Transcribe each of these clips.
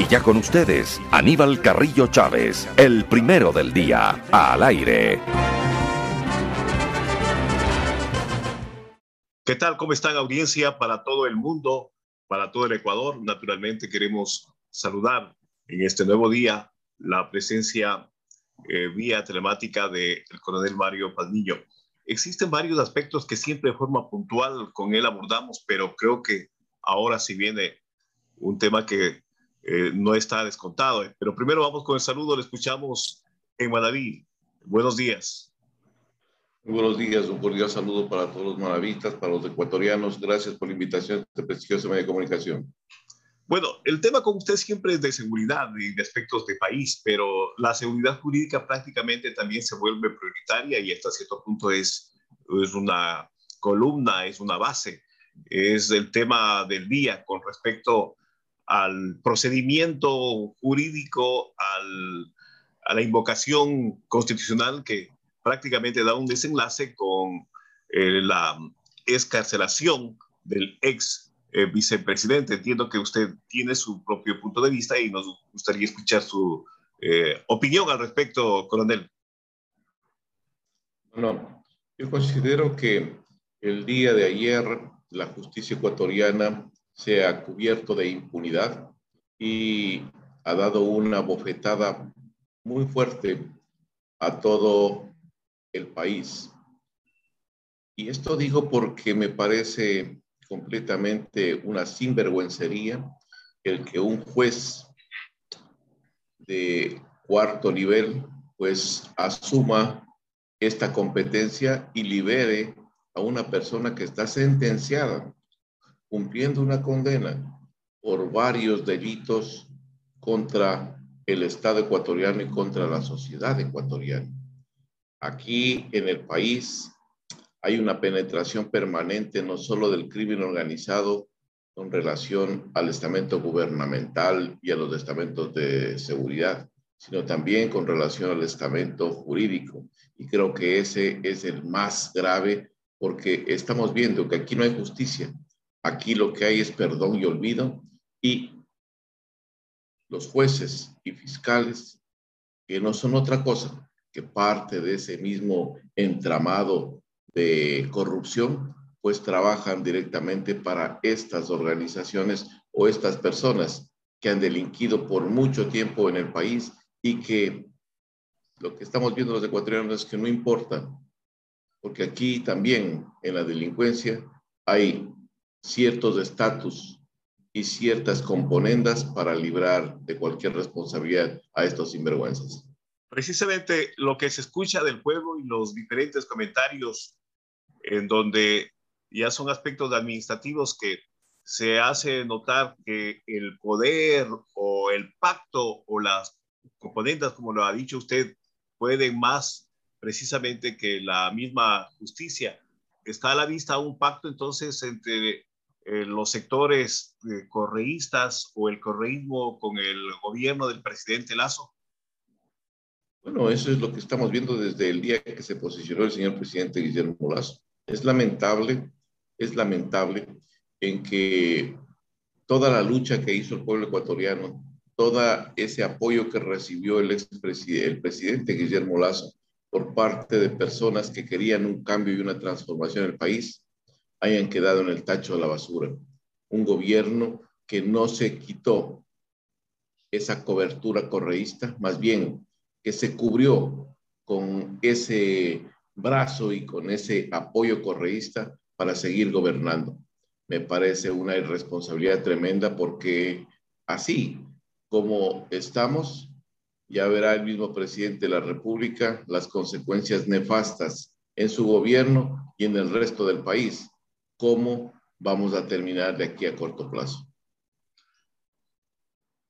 Y ya con ustedes, Aníbal Carrillo Chávez, el primero del día, al aire. ¿Qué tal? ¿Cómo están audiencia para todo el mundo, para todo el Ecuador? Naturalmente queremos saludar en este nuevo día la presencia eh, vía telemática del coronel Mario Palmillo. Existen varios aspectos que siempre de forma puntual con él abordamos, pero creo que ahora sí viene un tema que eh, no está descontado. Pero primero vamos con el saludo, le escuchamos en Manaví. Buenos días. Muy buenos días, un cordial saludo para todos los maravitas, para los ecuatorianos. Gracias por la invitación a este prestigioso medio de comunicación. Bueno, el tema con usted siempre es de seguridad y de aspectos de país, pero la seguridad jurídica prácticamente también se vuelve prioritaria y hasta cierto punto es, es una columna, es una base, es el tema del día con respecto al procedimiento jurídico, al, a la invocación constitucional que prácticamente da un desenlace con eh, la escarcelación del ex eh, vicepresidente. Entiendo que usted tiene su propio punto de vista y nos gustaría escuchar su eh, opinión al respecto, coronel. Bueno, yo considero que el día de ayer la justicia ecuatoriana se ha cubierto de impunidad y ha dado una bofetada muy fuerte a todo el país. Y esto digo porque me parece completamente una sinvergüencería el que un juez de cuarto nivel pues asuma esta competencia y libere a una persona que está sentenciada cumpliendo una condena por varios delitos contra el Estado ecuatoriano y contra la sociedad ecuatoriana. Aquí en el país hay una penetración permanente no solo del crimen organizado con relación al estamento gubernamental y a los estamentos de seguridad, sino también con relación al estamento jurídico. Y creo que ese es el más grave porque estamos viendo que aquí no hay justicia. Aquí lo que hay es perdón y olvido y los jueces y fiscales, que no son otra cosa que parte de ese mismo entramado de corrupción, pues trabajan directamente para estas organizaciones o estas personas que han delinquido por mucho tiempo en el país y que lo que estamos viendo los ecuatorianos es que no importa, porque aquí también en la delincuencia hay ciertos estatus y ciertas componendas para librar de cualquier responsabilidad a estos sinvergüenzas precisamente lo que se escucha del pueblo y los diferentes comentarios en donde ya son aspectos administrativos que se hace notar que el poder o el pacto o las componentes, como lo ha dicho usted, pueden más precisamente que la misma justicia. Está a la vista un pacto entonces entre eh, los sectores eh, correístas o el correísmo con el gobierno del presidente Lazo. Bueno, eso es lo que estamos viendo desde el día que se posicionó el señor presidente Guillermo Lazo. Es lamentable, es lamentable en que toda la lucha que hizo el pueblo ecuatoriano, todo ese apoyo que recibió el, ex el presidente Guillermo Lazo por parte de personas que querían un cambio y una transformación en el país, hayan quedado en el tacho de la basura. Un gobierno que no se quitó esa cobertura correísta, más bien que se cubrió con ese brazo y con ese apoyo correísta para seguir gobernando. Me parece una irresponsabilidad tremenda porque así como estamos, ya verá el mismo presidente de la República las consecuencias nefastas en su gobierno y en el resto del país. ¿Cómo vamos a terminar de aquí a corto plazo?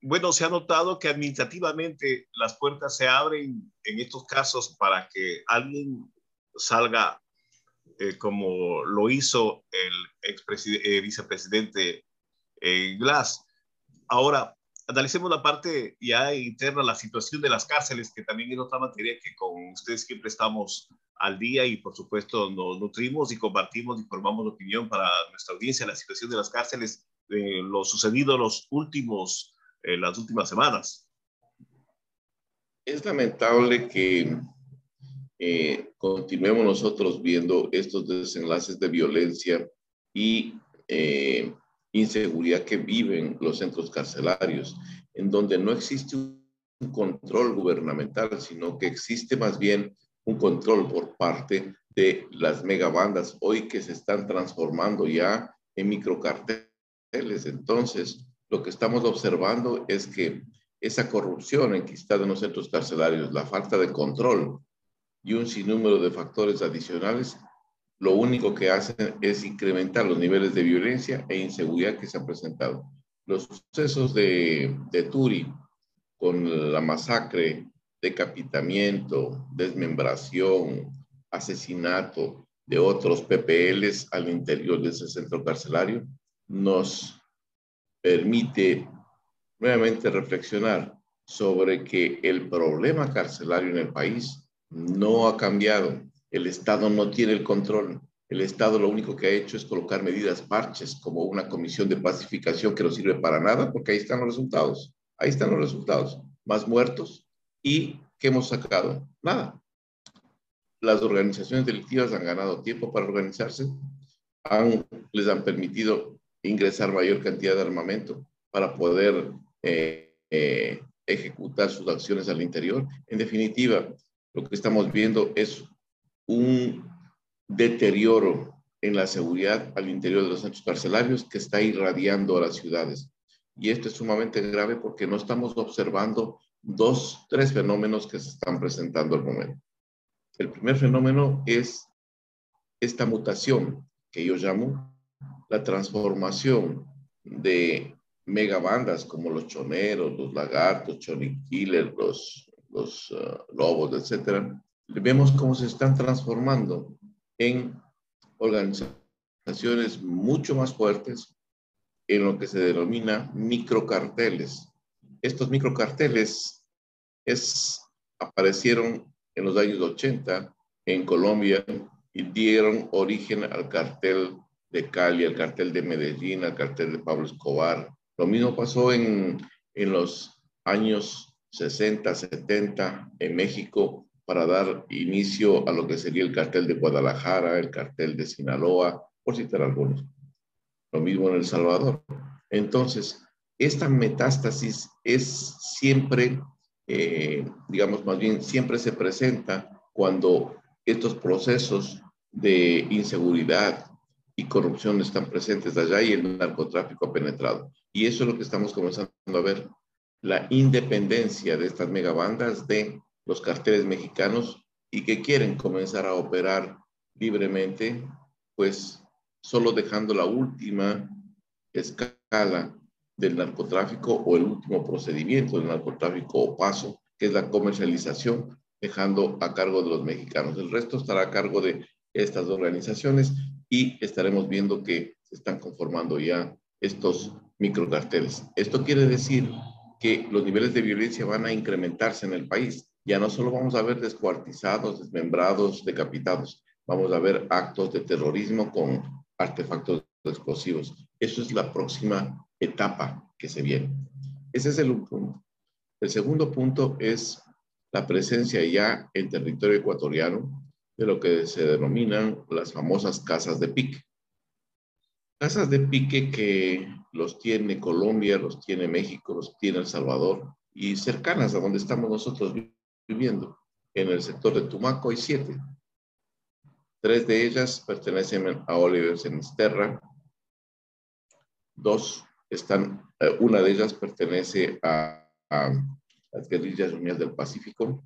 bueno, se ha notado que administrativamente las puertas se abren en estos casos para que alguien salga eh, como lo hizo el eh, vicepresidente eh, Glass. Ahora, analicemos la parte ya interna, la situación de las cárceles, que también es otra materia que con ustedes siempre estamos al día y por supuesto nos nutrimos y compartimos y formamos opinión para nuestra audiencia, la situación de las cárceles, lo sucedido los últimos en las últimas semanas. Es lamentable que eh, continuemos nosotros viendo estos desenlaces de violencia y eh, inseguridad que viven los centros carcelarios, en donde no existe un control gubernamental, sino que existe más bien un control por parte de las megabandas hoy que se están transformando ya en microcarteles. Entonces, lo que estamos observando es que esa corrupción enquistada en los centros carcelarios, la falta de control y un sinnúmero de factores adicionales, lo único que hacen es incrementar los niveles de violencia e inseguridad que se han presentado. Los sucesos de, de Turi, con la masacre, decapitamiento, desmembración, asesinato de otros PPLs al interior de ese centro carcelario, nos permite nuevamente reflexionar sobre que el problema carcelario en el país no ha cambiado. El Estado no tiene el control. El Estado lo único que ha hecho es colocar medidas parches como una comisión de pacificación que no sirve para nada porque ahí están los resultados. Ahí están los resultados. Más muertos y ¿qué hemos sacado? Nada las organizaciones delictivas han ganado tiempo para organizarse, han, les han permitido ingresar mayor cantidad de armamento para poder eh, eh, ejecutar sus acciones al interior. En definitiva, lo que estamos viendo es un deterioro en la seguridad al interior de los centros carcelarios que está irradiando a las ciudades. Y esto es sumamente grave porque no estamos observando dos, tres fenómenos que se están presentando al momento. El primer fenómeno es esta mutación que yo llamo la transformación de megabandas como los choneros, los lagartos, Choni Killer, los, los uh, lobos, etcétera. Vemos cómo se están transformando en organizaciones mucho más fuertes en lo que se denomina microcarteles. Estos microcarteles es, aparecieron en los años 80 en Colombia y dieron origen al cartel de Cali, al cartel de Medellín, al cartel de Pablo Escobar. Lo mismo pasó en, en los años 60, 70 en México para dar inicio a lo que sería el cartel de Guadalajara, el cartel de Sinaloa, por citar algunos. Lo mismo en El Salvador. Entonces, esta metástasis es siempre eh, digamos, más bien siempre se presenta cuando estos procesos de inseguridad y corrupción están presentes allá y el narcotráfico ha penetrado. Y eso es lo que estamos comenzando a ver, la independencia de estas megabandas de los carteles mexicanos y que quieren comenzar a operar libremente, pues solo dejando la última escala del narcotráfico o el último procedimiento del narcotráfico o paso, que es la comercialización, dejando a cargo de los mexicanos. El resto estará a cargo de estas organizaciones y estaremos viendo que se están conformando ya estos microcarteles. Esto quiere decir que los niveles de violencia van a incrementarse en el país. Ya no solo vamos a ver descuartizados, desmembrados, decapitados, vamos a ver actos de terrorismo con artefactos explosivos. Eso es la próxima etapa que se viene. Ese es el punto. El segundo punto es la presencia ya en territorio ecuatoriano de lo que se denominan las famosas casas de pique. Casas de pique que los tiene Colombia, los tiene México, los tiene El Salvador y cercanas a donde estamos nosotros viviendo. En el sector de Tumaco hay siete. Tres de ellas pertenecen a Oliver Senisterra, dos están, eh, una de ellas pertenece a, las guerrillas unidas del Pacífico.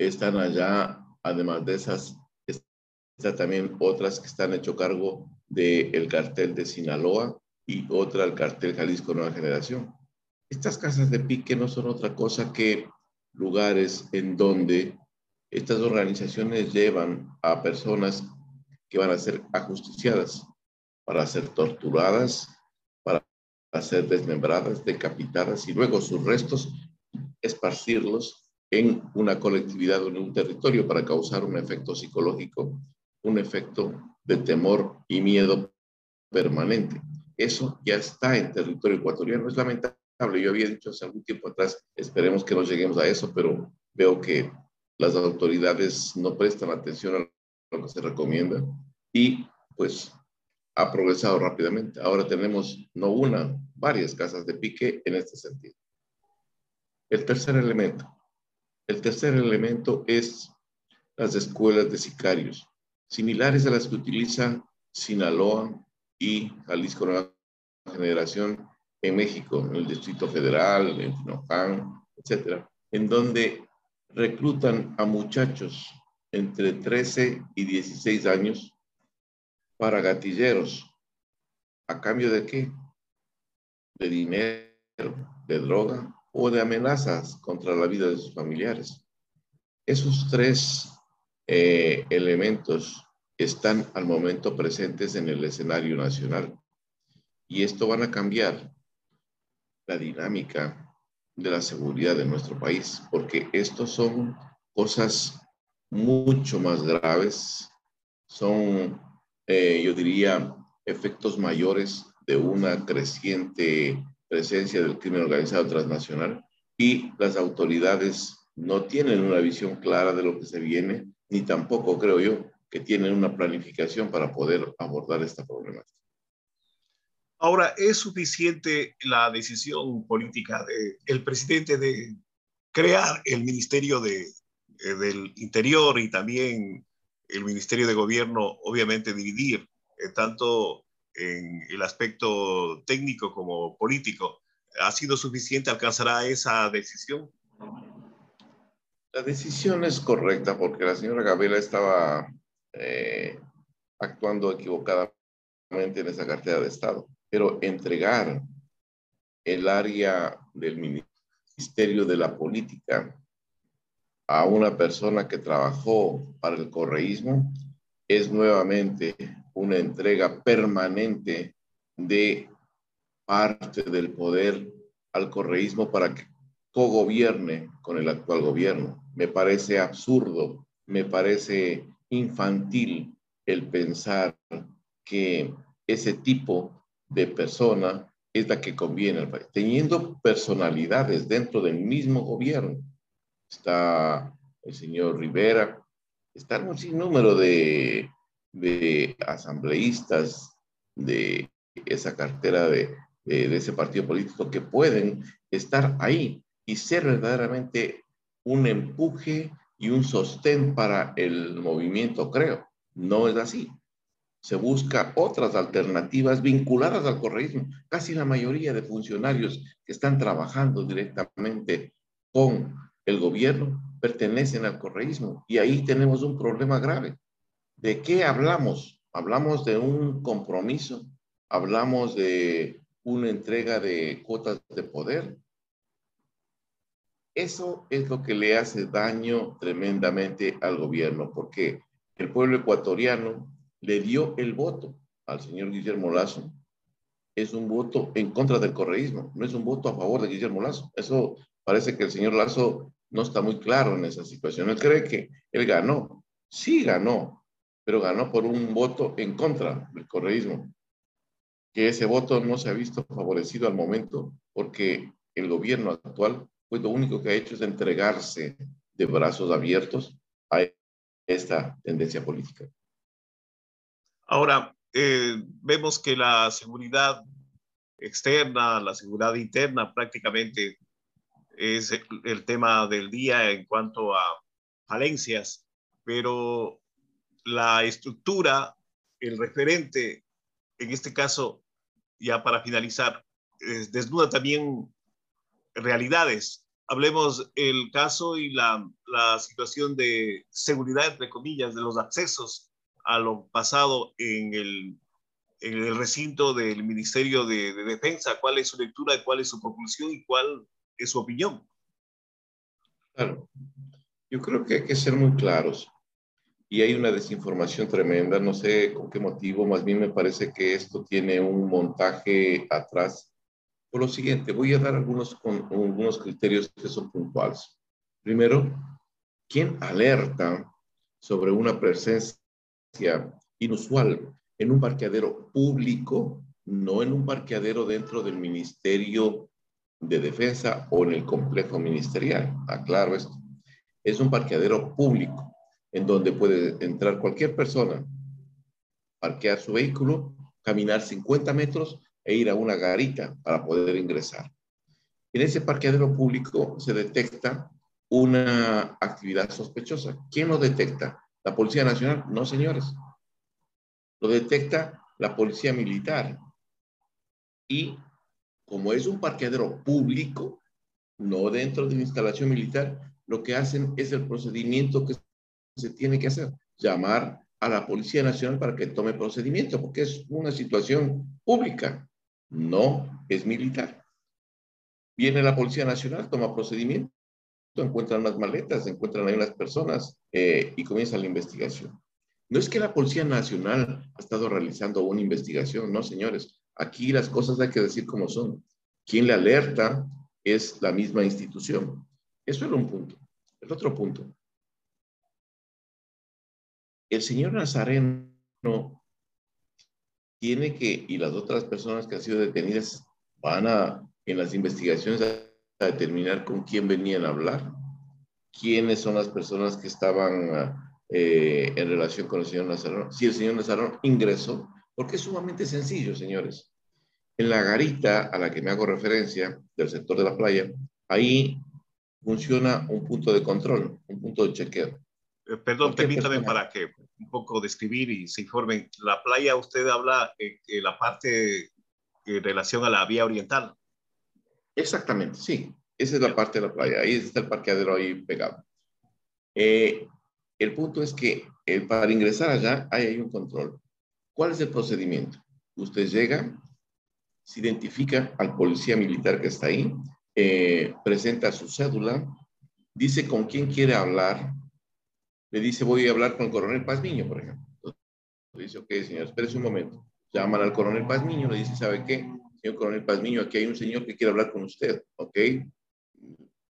Están allá, además de esas, están también otras que están hecho cargo del cartel de Sinaloa y otra el cartel Jalisco Nueva Generación. Estas casas de pique no son otra cosa que lugares en donde estas organizaciones llevan a personas que van a ser ajusticiadas para ser torturadas, para ser desmembradas, decapitadas y luego sus restos esparcirlos en una colectividad o en un territorio para causar un efecto psicológico, un efecto de temor y miedo permanente. eso ya está en territorio ecuatoriano. Es lamentable. Yo había dicho hace algún tiempo atrás, esperemos que no lleguemos a eso, pero veo que las autoridades no prestan atención a lo que se recomienda y pues ha progresado rápidamente. Ahora tenemos no una, varias casas de pique en este sentido. El tercer elemento. El tercer elemento es las escuelas de sicarios, similares a las que utiliza Sinaloa y Jalisco Nueva Generación en México, en el Distrito Federal, en Tinoján, etcétera, en donde reclutan a muchachos entre 13 y 16 años para gatilleros. ¿A cambio de qué? De dinero, de droga o de amenazas contra la vida de sus familiares. Esos tres eh, elementos están al momento presentes en el escenario nacional. Y esto van a cambiar la dinámica de la seguridad de nuestro país, porque estos son cosas mucho más graves, son, eh, yo diría, efectos mayores de una creciente presencia del crimen organizado transnacional y las autoridades no tienen una visión clara de lo que se viene, ni tampoco creo yo que tienen una planificación para poder abordar esta problemática. Ahora, ¿es suficiente la decisión política del presidente de crear el Ministerio de, eh, del Interior y también el Ministerio de Gobierno, obviamente dividir eh, tanto en el aspecto técnico como político? ¿Ha sido suficiente? ¿Alcanzará esa decisión? La decisión es correcta porque la señora Gabriela estaba eh, actuando equivocadamente en esa cartera de Estado, pero entregar el área del Ministerio de la Política a una persona que trabajó para el correísmo es nuevamente una entrega permanente de parte del poder al correísmo para que cogobierne con el actual gobierno. Me parece absurdo, me parece infantil el pensar que ese tipo de persona es la que conviene al país, teniendo personalidades dentro del mismo gobierno. Está el señor Rivera, está un sinnúmero de, de asambleístas de esa cartera de, de, de ese partido político que pueden estar ahí y ser verdaderamente un empuje y un sostén para el movimiento, creo. No es así. Se busca otras alternativas vinculadas al correísmo. Casi la mayoría de funcionarios que están trabajando directamente con el gobierno pertenecen al correísmo y ahí tenemos un problema grave. ¿De qué hablamos? Hablamos de un compromiso, hablamos de una entrega de cuotas de poder, eso es lo que le hace daño tremendamente al gobierno, porque el pueblo ecuatoriano le dio el voto al señor Guillermo Lazo. Es un voto en contra del correísmo, no es un voto a favor de Guillermo Lazo. Eso parece que el señor Lazo no está muy claro en esa situación. Él cree que él ganó. Sí ganó, pero ganó por un voto en contra del correísmo. Que ese voto no se ha visto favorecido al momento porque el gobierno actual pues lo único que ha hecho es entregarse de brazos abiertos a esta tendencia política. Ahora, eh, vemos que la seguridad externa, la seguridad interna prácticamente es el, tema del día en cuanto a falencias, pero la estructura, el referente, en este caso, ya para finalizar, desnuda también realidades. Hablemos el caso y la, la situación de seguridad, entre comillas, de los accesos a lo pasado en el, el recinto del Ministerio de, de, Defensa. ¿Cuál es su lectura, cuál es su conclusión y cuál es su opinión? Claro, yo creo que hay que ser muy claros. Y hay una desinformación tremenda, no sé con qué motivo, más bien me parece que esto tiene un montaje atrás por lo siguiente, voy a dar algunos, algunos criterios que son puntuales. Primero, ¿quién alerta sobre una presencia inusual en un parqueadero público no en un parqueadero dentro del Ministerio de Defensa o en el complejo ministerial. Aclaro esto. Es un parqueadero público en donde puede entrar cualquier persona, parquear su vehículo, caminar 50 metros e ir a una garita para poder ingresar. En ese parqueadero público se detecta una actividad sospechosa. ¿Quién lo detecta? ¿La Policía Nacional? No, señores. Lo detecta la Policía Militar. Y como es un parqueadero público, no dentro de la instalación militar, lo que hacen es el procedimiento que se tiene que hacer, llamar a la Policía Nacional para que tome procedimiento, porque es una situación pública, no es militar. Viene la Policía Nacional, toma procedimiento, encuentran las maletas, encuentran ahí unas personas eh, y comienza la investigación. No es que la Policía Nacional ha estado realizando una investigación, no, señores. Aquí las cosas hay que decir como son. Quien le alerta es la misma institución. Eso era un punto. El otro punto. El señor Nazareno tiene que, y las otras personas que han sido detenidas van a en las investigaciones a determinar con quién venían a hablar, quiénes son las personas que estaban eh, en relación con el señor Nazarón. Si el señor Nazarón ingresó, porque es sumamente sencillo, señores. En la garita a la que me hago referencia, del sector de la playa, ahí funciona un punto de control, un punto de chequeo. Eh, perdón, permítame para que un poco describir y se informen. La playa, usted habla en la parte en relación a la vía oriental. Exactamente, sí. Esa es la parte de la playa. Ahí está el parqueadero ahí pegado. Eh, el punto es que eh, para ingresar allá hay, un control. ¿Cuál es el procedimiento? Usted llega, se identifica al policía militar que está ahí, eh, presenta su cédula, dice con quién quiere hablar, le dice voy a hablar con el coronel Pazmiño, por ejemplo. Le dice, ok, señor, espérese un momento. Llaman al coronel Pazmiño, le dice, ¿sabe qué? señor coronel Pazmiño, aquí hay un señor que quiere hablar con usted, ¿ok?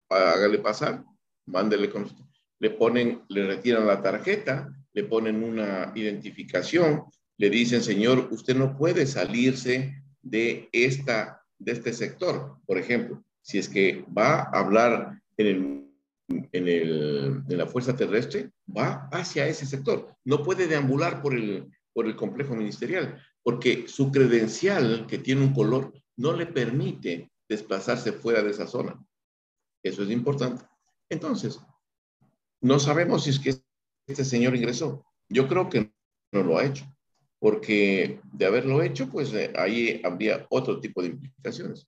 Hágale pasar, mándele con usted. Le ponen, le retiran la tarjeta, le ponen una identificación, le dicen, señor, usted no puede salirse de, esta, de este sector. Por ejemplo, si es que va a hablar en, el, en, el, en la fuerza terrestre, va hacia ese sector. No puede deambular por el, por el complejo ministerial porque su credencial, que tiene un color, no le permite desplazarse fuera de esa zona. Eso es importante. Entonces, no sabemos si es que este señor ingresó. Yo creo que no lo ha hecho, porque de haberlo hecho, pues eh, ahí habría otro tipo de implicaciones.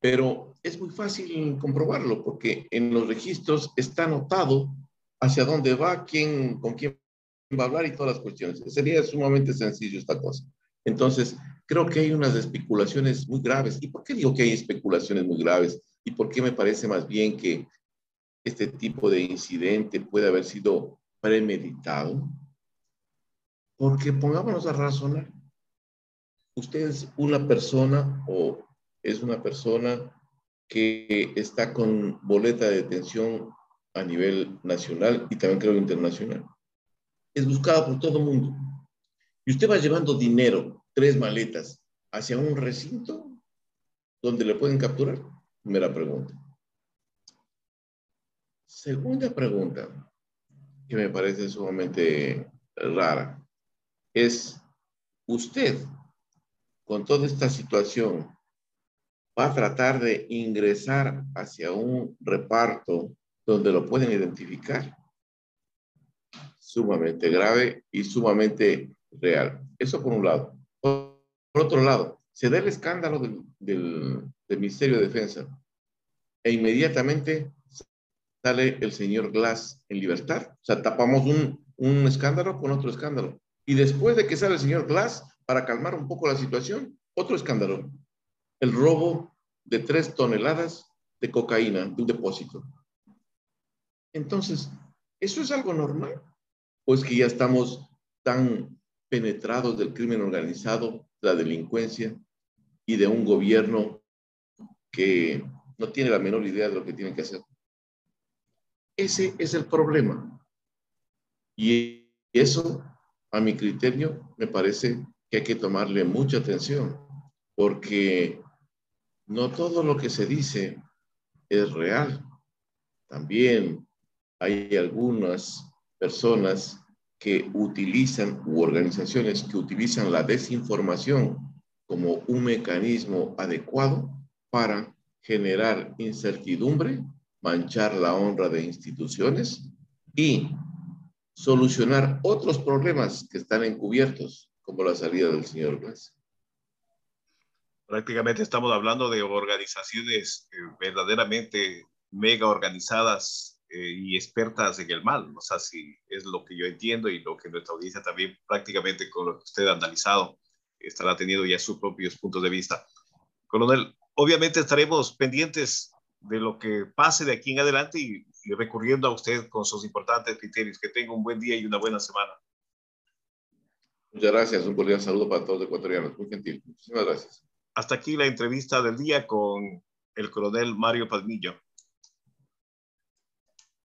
Pero es muy fácil comprobarlo, porque en los registros está anotado hacia dónde va, quién, con quién va a hablar y todas las cuestiones. Sería sumamente sencillo esta cosa. Entonces, creo que hay unas especulaciones muy graves. ¿Y por qué digo que hay especulaciones muy graves? ¿Y por qué me parece más bien que este tipo de incidente puede haber sido premeditado? Porque pongámonos a razonar. Usted es una persona o es una persona que está con boleta de detención a nivel nacional y también creo internacional. Es buscado por todo el mundo y usted va llevando dinero, tres maletas, hacia un recinto donde le pueden capturar. Primera pregunta. Segunda pregunta, que me parece sumamente rara, es, ¿usted con toda esta situación va a tratar de ingresar hacia un reparto donde lo pueden identificar? Sumamente grave y sumamente real. Eso por un lado. Por, otro lado, se da el escándalo del, del, Ministerio de Defensa e inmediatamente sale el señor Glass en libertad. O sea, tapamos un, un escándalo con otro escándalo. Y después de que sale el señor Glass, para calmar un poco la situación, otro escándalo. El robo de tres toneladas de cocaína de un depósito. Entonces, ¿eso es algo normal? Pues que ya estamos tan penetrados del crimen organizado, la delincuencia y de un gobierno que no tiene la menor idea de lo que tiene que hacer. Ese es el problema. Y eso, a mi criterio, me parece que hay que tomarle mucha atención, porque no todo lo que se dice es real. También hay algunas personas que utilizan u organizaciones que utilizan la desinformación como un mecanismo adecuado para generar incertidumbre, manchar la honra de instituciones y solucionar otros problemas que están encubiertos, como la salida del señor Glass. Prácticamente estamos hablando de organizaciones eh, verdaderamente mega organizadas eh, y expertas en el mal. O sea, si es lo que yo entiendo y lo que nuestra audiencia también prácticamente con lo que usted ha analizado estará teniendo ya sus propios puntos de vista. Coronel, obviamente estaremos pendientes de lo que pase de aquí en adelante y, recurriendo a usted con sus importantes criterios. Que tenga un buen día y una buena semana. Muchas gracias. Un cordial saludo para todos los ecuatorianos. Muy gentil. Muchísimas gracias. Hasta aquí la entrevista del día con el coronel Mario Palmillo.